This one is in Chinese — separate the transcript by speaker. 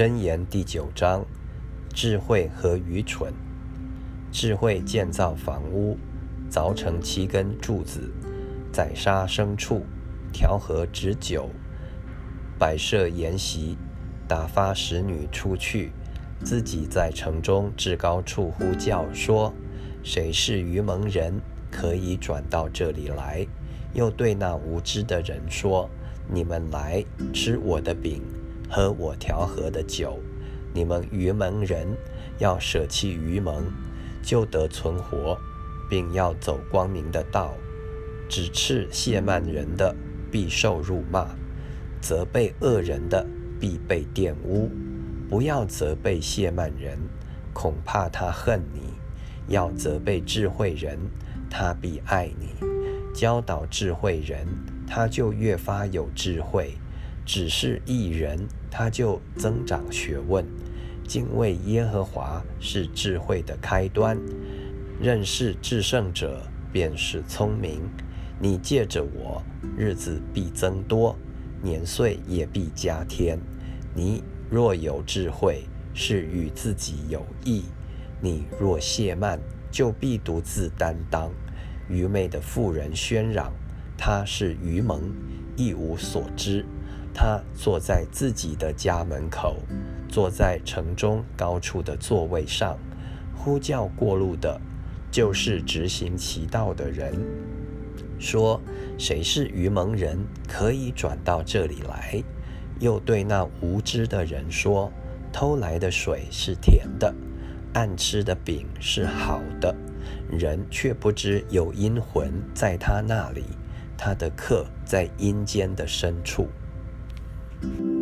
Speaker 1: 箴言第九章：智慧和愚蠢。智慧建造房屋，凿成七根柱子，宰杀牲畜，调和止酒，摆设筵席，打发使女出去，自己在城中至高处呼叫说：“谁是愚蒙人，可以转到这里来？”又对那无知的人说：“你们来吃我的饼。”喝我调和的酒，你们愚蒙人要舍弃愚蒙，就得存活，并要走光明的道。指斥亵慢人的必受辱骂，责备恶人的必被玷污。不要责备亵慢人，恐怕他恨你；要责备智慧人，他必爱你。教导智慧人，他就越发有智慧。只是一人，他就增长学问。敬畏耶和华是智慧的开端，认识至圣者便是聪明。你借着我，日子必增多，年岁也必加添。你若有智慧，是与自己有益；你若懈慢，就必独自担当。愚昧的妇人喧嚷，他是愚蒙，一无所知。他坐在自己的家门口，坐在城中高处的座位上，呼叫过路的，就是执行其道的人，说：“谁是愚蒙人，可以转到这里来？”又对那无知的人说：“偷来的水是甜的，暗吃的饼是好的，人却不知有阴魂在他那里，他的客在阴间的深处。you